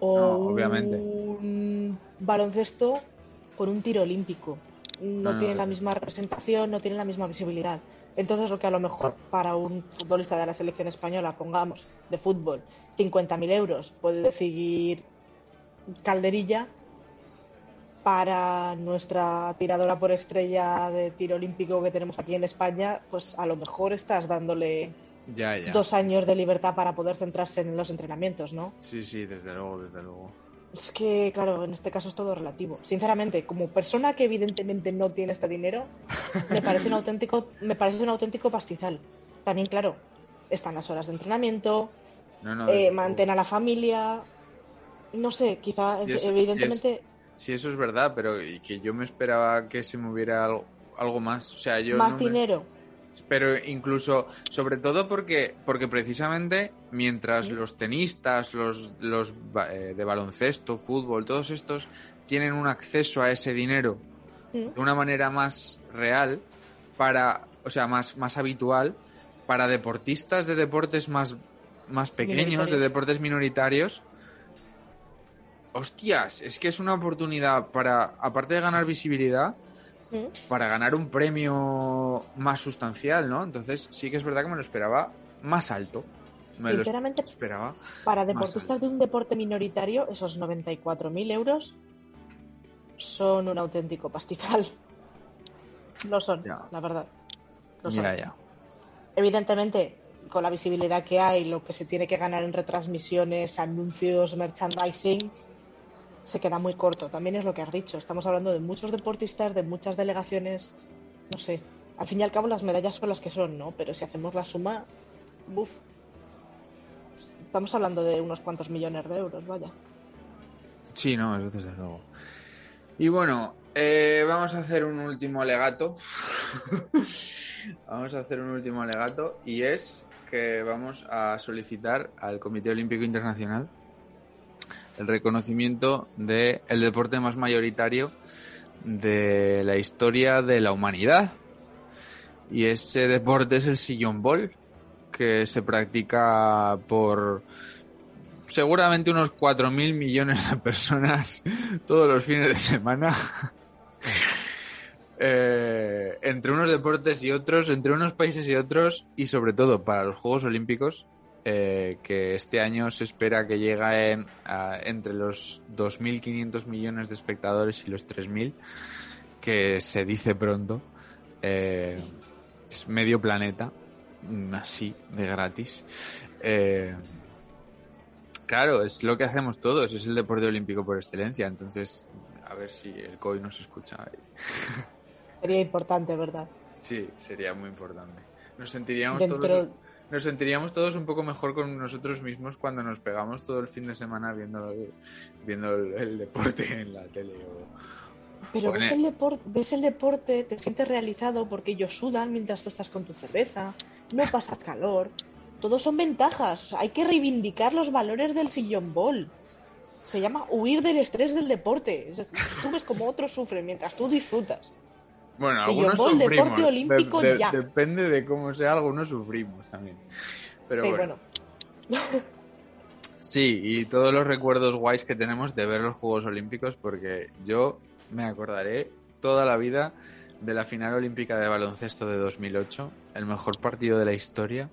[SPEAKER 2] o un baloncesto con un tiro olímpico. No, tiene la misma representación, no tiene la misma visibilidad. Entonces, lo que a lo mejor para un futbolista de la selección española, pongamos, de fútbol, 50.000 euros, puede decir calderilla, para nuestra tiradora por estrella de tiro olímpico que tenemos aquí en España, pues a lo mejor estás dándole dos años de libertad para poder centrarse en los entrenamientos, ¿no?
[SPEAKER 1] Sí, sí, desde luego, desde luego.
[SPEAKER 2] Es que, claro, en este caso es todo relativo. Sinceramente, como persona que evidentemente no tiene este dinero, me parece un auténtico, me parece un auténtico pastizal. También, claro, están las horas de entrenamiento, eh, a la familia, no sé, quizá, evidentemente.
[SPEAKER 1] Sí, eso es verdad, pero y que yo me esperaba que se moviera algo, algo más. O sea, yo
[SPEAKER 2] más dinero.
[SPEAKER 1] Pero incluso, sobre todo porque, porque precisamente mientras los tenistas, los, los eh, de baloncesto, fútbol, todos estos tienen un acceso a ese dinero de una manera más real, para, o sea, más, más habitual, para deportistas de deportes más, más pequeños, de deportes minoritarios, hostias, es que es una oportunidad para, aparte de ganar visibilidad, para ganar un premio más sustancial, ¿no? Entonces sí que es verdad que me lo esperaba más alto.
[SPEAKER 2] Me Sinceramente, esperaba para deportistas de un deporte minoritario, esos 94.000 euros son un auténtico pastizal. Lo son, la verdad. Lo son. Evidentemente, con la visibilidad que hay, lo que se tiene que ganar en retransmisiones, anuncios, merchandising, se queda muy corto. También es lo que has dicho. Estamos hablando de muchos deportistas, de muchas delegaciones. No sé. Al fin y al cabo, las medallas son las que son, ¿no? Pero si hacemos la suma, buf. Estamos hablando de unos cuantos millones de euros, vaya.
[SPEAKER 1] Sí, no, eso desde luego. Y bueno, eh, vamos a hacer un último alegato. vamos a hacer un último alegato y es que vamos a solicitar al Comité Olímpico Internacional el reconocimiento del el deporte más mayoritario de la historia de la humanidad. Y ese deporte es el sillón ball, que se practica por seguramente unos 4.000 millones de personas todos los fines de semana. Eh, entre unos deportes y otros, entre unos países y otros, y sobre todo para los Juegos Olímpicos, eh, que este año se espera que llegue en, entre los 2.500 millones de espectadores y los 3.000. que se dice pronto. Eh, es medio planeta, mm, así, de gratis. Eh, claro, es lo que hacemos todos, es el deporte olímpico por excelencia. Entonces, a ver si el COI nos escucha.
[SPEAKER 2] Sería importante, ¿verdad?
[SPEAKER 1] Sí, sería muy importante. Nos sentiríamos todos nos sentiríamos todos un poco mejor con nosotros mismos cuando nos pegamos todo el fin de semana viendo, viendo el, deporte en la tele.
[SPEAKER 2] Pero ves, el... deporte, ves el deporte, te sientes realizado porque ellos sudan mientras tú estás con tu cerveza, no pasas calor. Todos son ventajas. hay que reivindicar los valores del sillón ball. Se llama huir del estrés del deporte. Tú ves como otros sufren mientras tú disfrutas.
[SPEAKER 1] Bueno, algunos sufrimos. olímpico ya. Depende de cómo sea, algunos sufrimos también. Pero sí, bueno. sí, y todos los recuerdos guays que tenemos de ver los Juegos Olímpicos, porque yo me acordaré toda la vida de la final olímpica de baloncesto de 2008, el mejor partido de la historia.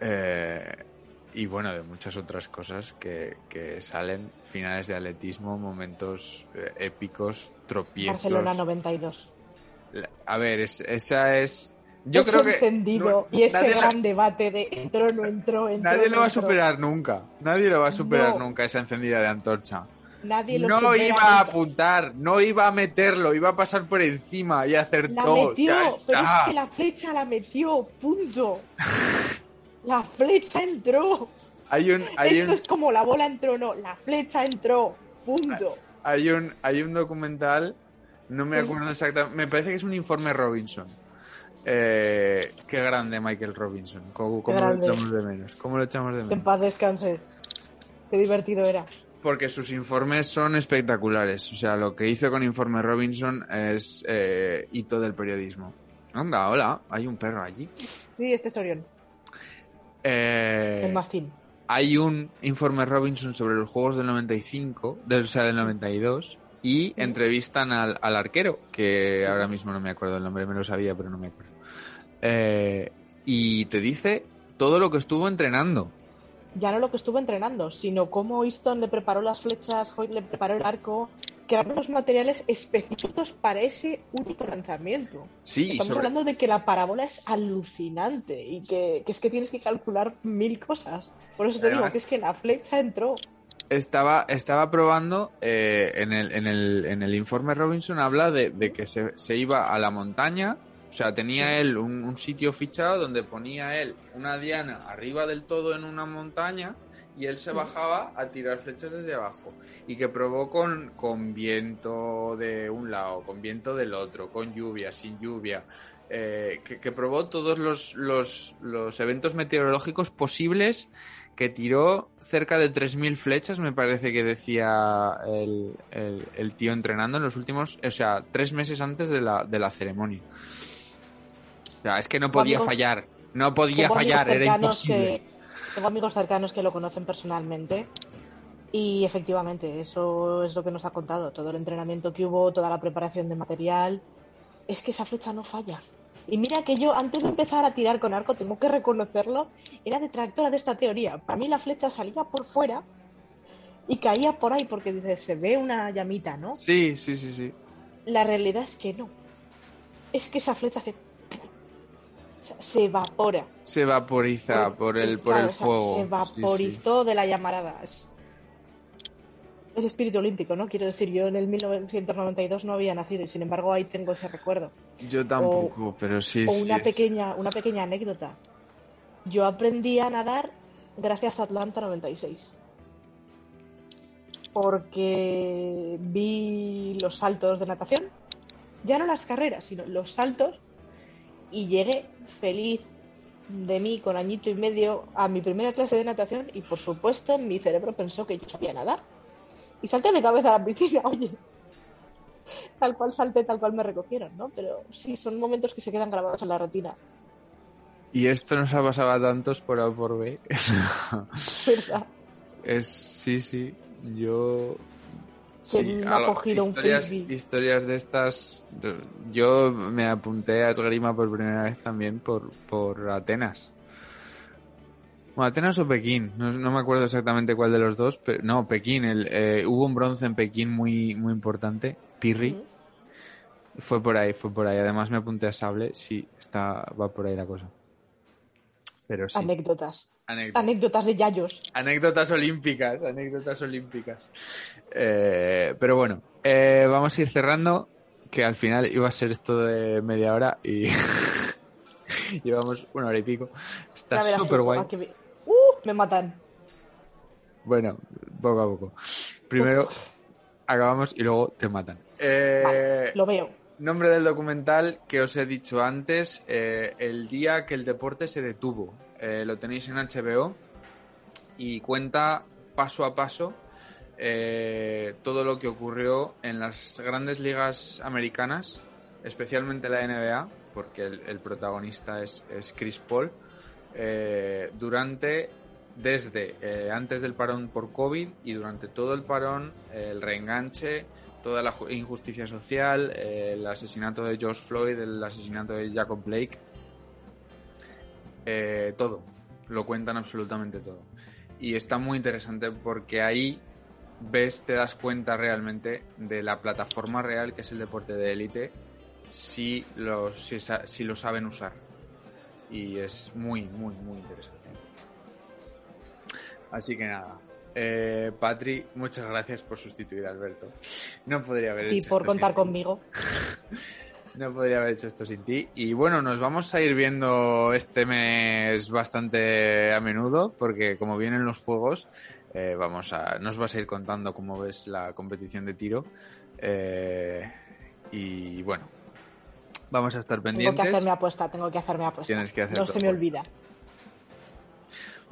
[SPEAKER 1] Eh, y bueno, de muchas otras cosas que, que salen, finales de atletismo, momentos eh, épicos, tropiezos.
[SPEAKER 2] Barcelona 92.
[SPEAKER 1] A ver, esa es. Yo creo que.
[SPEAKER 2] encendido y ese gran debate de entró, no entró, entró.
[SPEAKER 1] Nadie lo va a superar nunca. Nadie lo va a superar nunca, esa encendida de antorcha.
[SPEAKER 2] Nadie lo
[SPEAKER 1] no iba a apuntar, no iba a meterlo, iba a pasar por encima y hacer
[SPEAKER 2] la
[SPEAKER 1] todo.
[SPEAKER 2] Metió, pero es que la flecha la metió, punto. la flecha entró.
[SPEAKER 1] Hay un,
[SPEAKER 2] Esto es como la bola entró, no, la flecha entró, punto.
[SPEAKER 1] Hay un, hay un documental no me acuerdo exactamente. Me parece que es un informe Robinson. Eh, qué grande Michael Robinson. ¿Cómo, lo echamos de menos? ¿Cómo lo echamos de menos?
[SPEAKER 2] En paz descanse. Qué divertido era.
[SPEAKER 1] Porque sus informes son espectaculares. O sea, lo que hizo con Informe Robinson es eh, hito del periodismo. Anda, hola, hay un perro allí.
[SPEAKER 2] Sí, este es Orión.
[SPEAKER 1] Eh,
[SPEAKER 2] El mastín.
[SPEAKER 1] Hay un informe Robinson sobre los juegos del 95, o sea, del 92, y entrevistan al, arquero, que ahora mismo no me acuerdo el nombre, me lo sabía, pero no me acuerdo. Eh, y te dice todo lo que estuvo entrenando.
[SPEAKER 2] Ya no lo que estuvo entrenando, sino cómo Easton le preparó las flechas, Hoyt le preparó el arco, que eran unos materiales específicos para ese único lanzamiento.
[SPEAKER 1] Sí,
[SPEAKER 2] Estamos hablando de que la parábola es alucinante y que, es que tienes que calcular mil cosas. Por eso te digo que es que la flecha entró
[SPEAKER 1] estaba, estaba probando eh, en, el, en, el, en el informe Robinson habla de, que se, se, iba a la montaña, o sea, tenía él un, sitio fichado donde ponía él una diana arriba del todo en una montaña y él se bajaba a tirar flechas desde abajo. Y que probó con, con viento de un lado, con viento del otro, con lluvia, sin lluvia, eh, que, que, probó todos los, los, los eventos meteorológicos posibles que tiró cerca de 3.000 flechas, me parece que decía el, el, tío entrenando en los últimos, o sea, tres meses antes de la, de la ceremonia. O sea, es que no podía fallar, no podía fallar, era imposible.
[SPEAKER 2] tengo amigos cercanos que lo conocen personalmente y efectivamente, eso es lo que nos ha contado, todo el entrenamiento que hubo, toda la preparación de material, es que esa flecha no falla. Y mira que yo, antes de empezar a tirar con arco, tengo que reconocerlo, era detractora de esta teoría. Para mí la flecha salía por fuera y caía por ahí porque dice, se ve una llamita, ¿no?
[SPEAKER 1] Sí, sí, sí, sí.
[SPEAKER 2] La realidad es que no. Es que esa flecha hace... se evapora.
[SPEAKER 1] Se vaporiza por, el, por el fuego.
[SPEAKER 2] se vaporizó de la llamarada el espíritu olímpico, ¿no? Quiero decir, yo en el 1992 no había nacido y sin embargo ahí tengo ese recuerdo.
[SPEAKER 1] Yo tampoco, pero sí.
[SPEAKER 2] O una pequeña, una pequeña anécdota. Yo aprendí a nadar gracias a Atlanta 96. Porque vi los saltos de natación, ya no las carreras, sino los saltos, y llegué feliz de mí con añito y medio a mi primera clase de natación y por supuesto mi cerebro pensó que yo sabía nadar y salté de cabeza a la piscina, oye. Tal cual salté, tal cual me recogieron, ¿no? Pero sí, son momentos que se quedan grabados en la retina.
[SPEAKER 1] Y esto nos ha pasado a tantos por A por B.
[SPEAKER 2] ¿Verdad?
[SPEAKER 1] Es, sí, sí. Yo.
[SPEAKER 2] Sí, ha cogido
[SPEAKER 1] historias,
[SPEAKER 2] un frisbee.
[SPEAKER 1] Historias de estas. Yo me apunté a esgrima por primera vez también por, por Atenas. Atenas o Pekín, no, me acuerdo exactamente cuál de los dos, pero no, Pekín, el, eh, hubo un bronce en Pekín muy, muy importante, Pirri, Fue por ahí, fue por ahí. Además me apunté a sable, sí, está, va por ahí la cosa. Pero sí.
[SPEAKER 2] Anécdotas.
[SPEAKER 1] Anécdotas.
[SPEAKER 2] Anécdotas de Yayos.
[SPEAKER 1] Anécdotas olímpicas, anécdotas olímpicas. Eh, pero bueno, eh, vamos a ir cerrando, que al final iba a ser esto de media hora y llevamos una hora y pico. Está súper guay.
[SPEAKER 2] Me matan.
[SPEAKER 1] Bueno, poco a poco. Primero acabamos y luego te matan. Eh,
[SPEAKER 2] Vale, lo veo.
[SPEAKER 1] Nombre del documental que os he dicho antes, eh, El día que el deporte se detuvo. Eh, lo tenéis en HBO y cuenta paso a paso eh, todo lo que ocurrió en las grandes ligas americanas, especialmente la NBA, porque el, el protagonista es, es Chris Paul, eh, durante, desde eh, antes del parón por COVID y durante todo el parón, el reenganche, toda la ju- injusticia social, eh, el asesinato de George Floyd, el asesinato de Jacob Blake, eh, todo, lo cuentan absolutamente todo. Y está muy interesante porque ahí ves, te das cuenta realmente de la plataforma real que es el deporte de élite si lo, si lo saben usar. Y es muy, muy, muy interesante. Así que nada. Eh, Patri, muchas gracias por sustituir a Alberto. No podría haber
[SPEAKER 2] Y
[SPEAKER 1] hecho
[SPEAKER 2] por
[SPEAKER 1] esto
[SPEAKER 2] contar
[SPEAKER 1] sin ti.
[SPEAKER 2] conmigo.
[SPEAKER 1] No podría haber hecho esto sin ti. Y bueno, nos vamos a ir viendo este mes bastante a menudo, porque como vienen los juegos, eh, vamos a, nos vas a ir contando cómo ves la competición de tiro. Eh, y bueno, vamos a estar
[SPEAKER 2] Tengo que
[SPEAKER 1] pendientes.
[SPEAKER 2] hacerme apuesta, tengo que hacerme apuesta.
[SPEAKER 1] Tienes que
[SPEAKER 2] no se me olvida.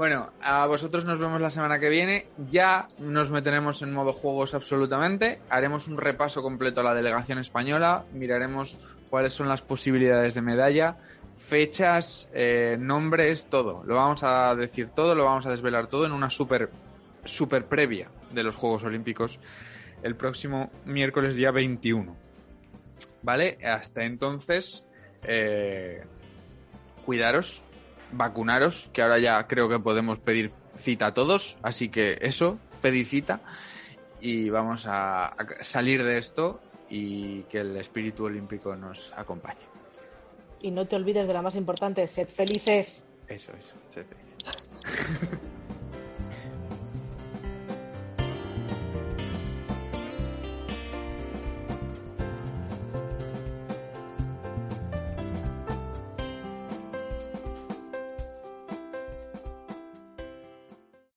[SPEAKER 1] Bueno, a vosotros nos vemos la semana que viene. Ya nos meteremos en modo juegos absolutamente. Haremos un repaso completo a la delegación española. Miraremos cuáles son las posibilidades de medalla, fechas, eh, nombres, todo. Lo vamos a decir todo, lo vamos a desvelar todo en una super, super previa de los Juegos Olímpicos el próximo miércoles día 21. ¿Vale? Hasta entonces, eh, cuidaros, vacunaros, que ahora ya creo que podemos pedir cita a todos, así que eso, pedid cita y vamos a, a salir de esto y que el espíritu olímpico nos acompañe.
[SPEAKER 2] Y no te olvides de la más importante, sed felices.
[SPEAKER 1] Eso, eso, sed felices.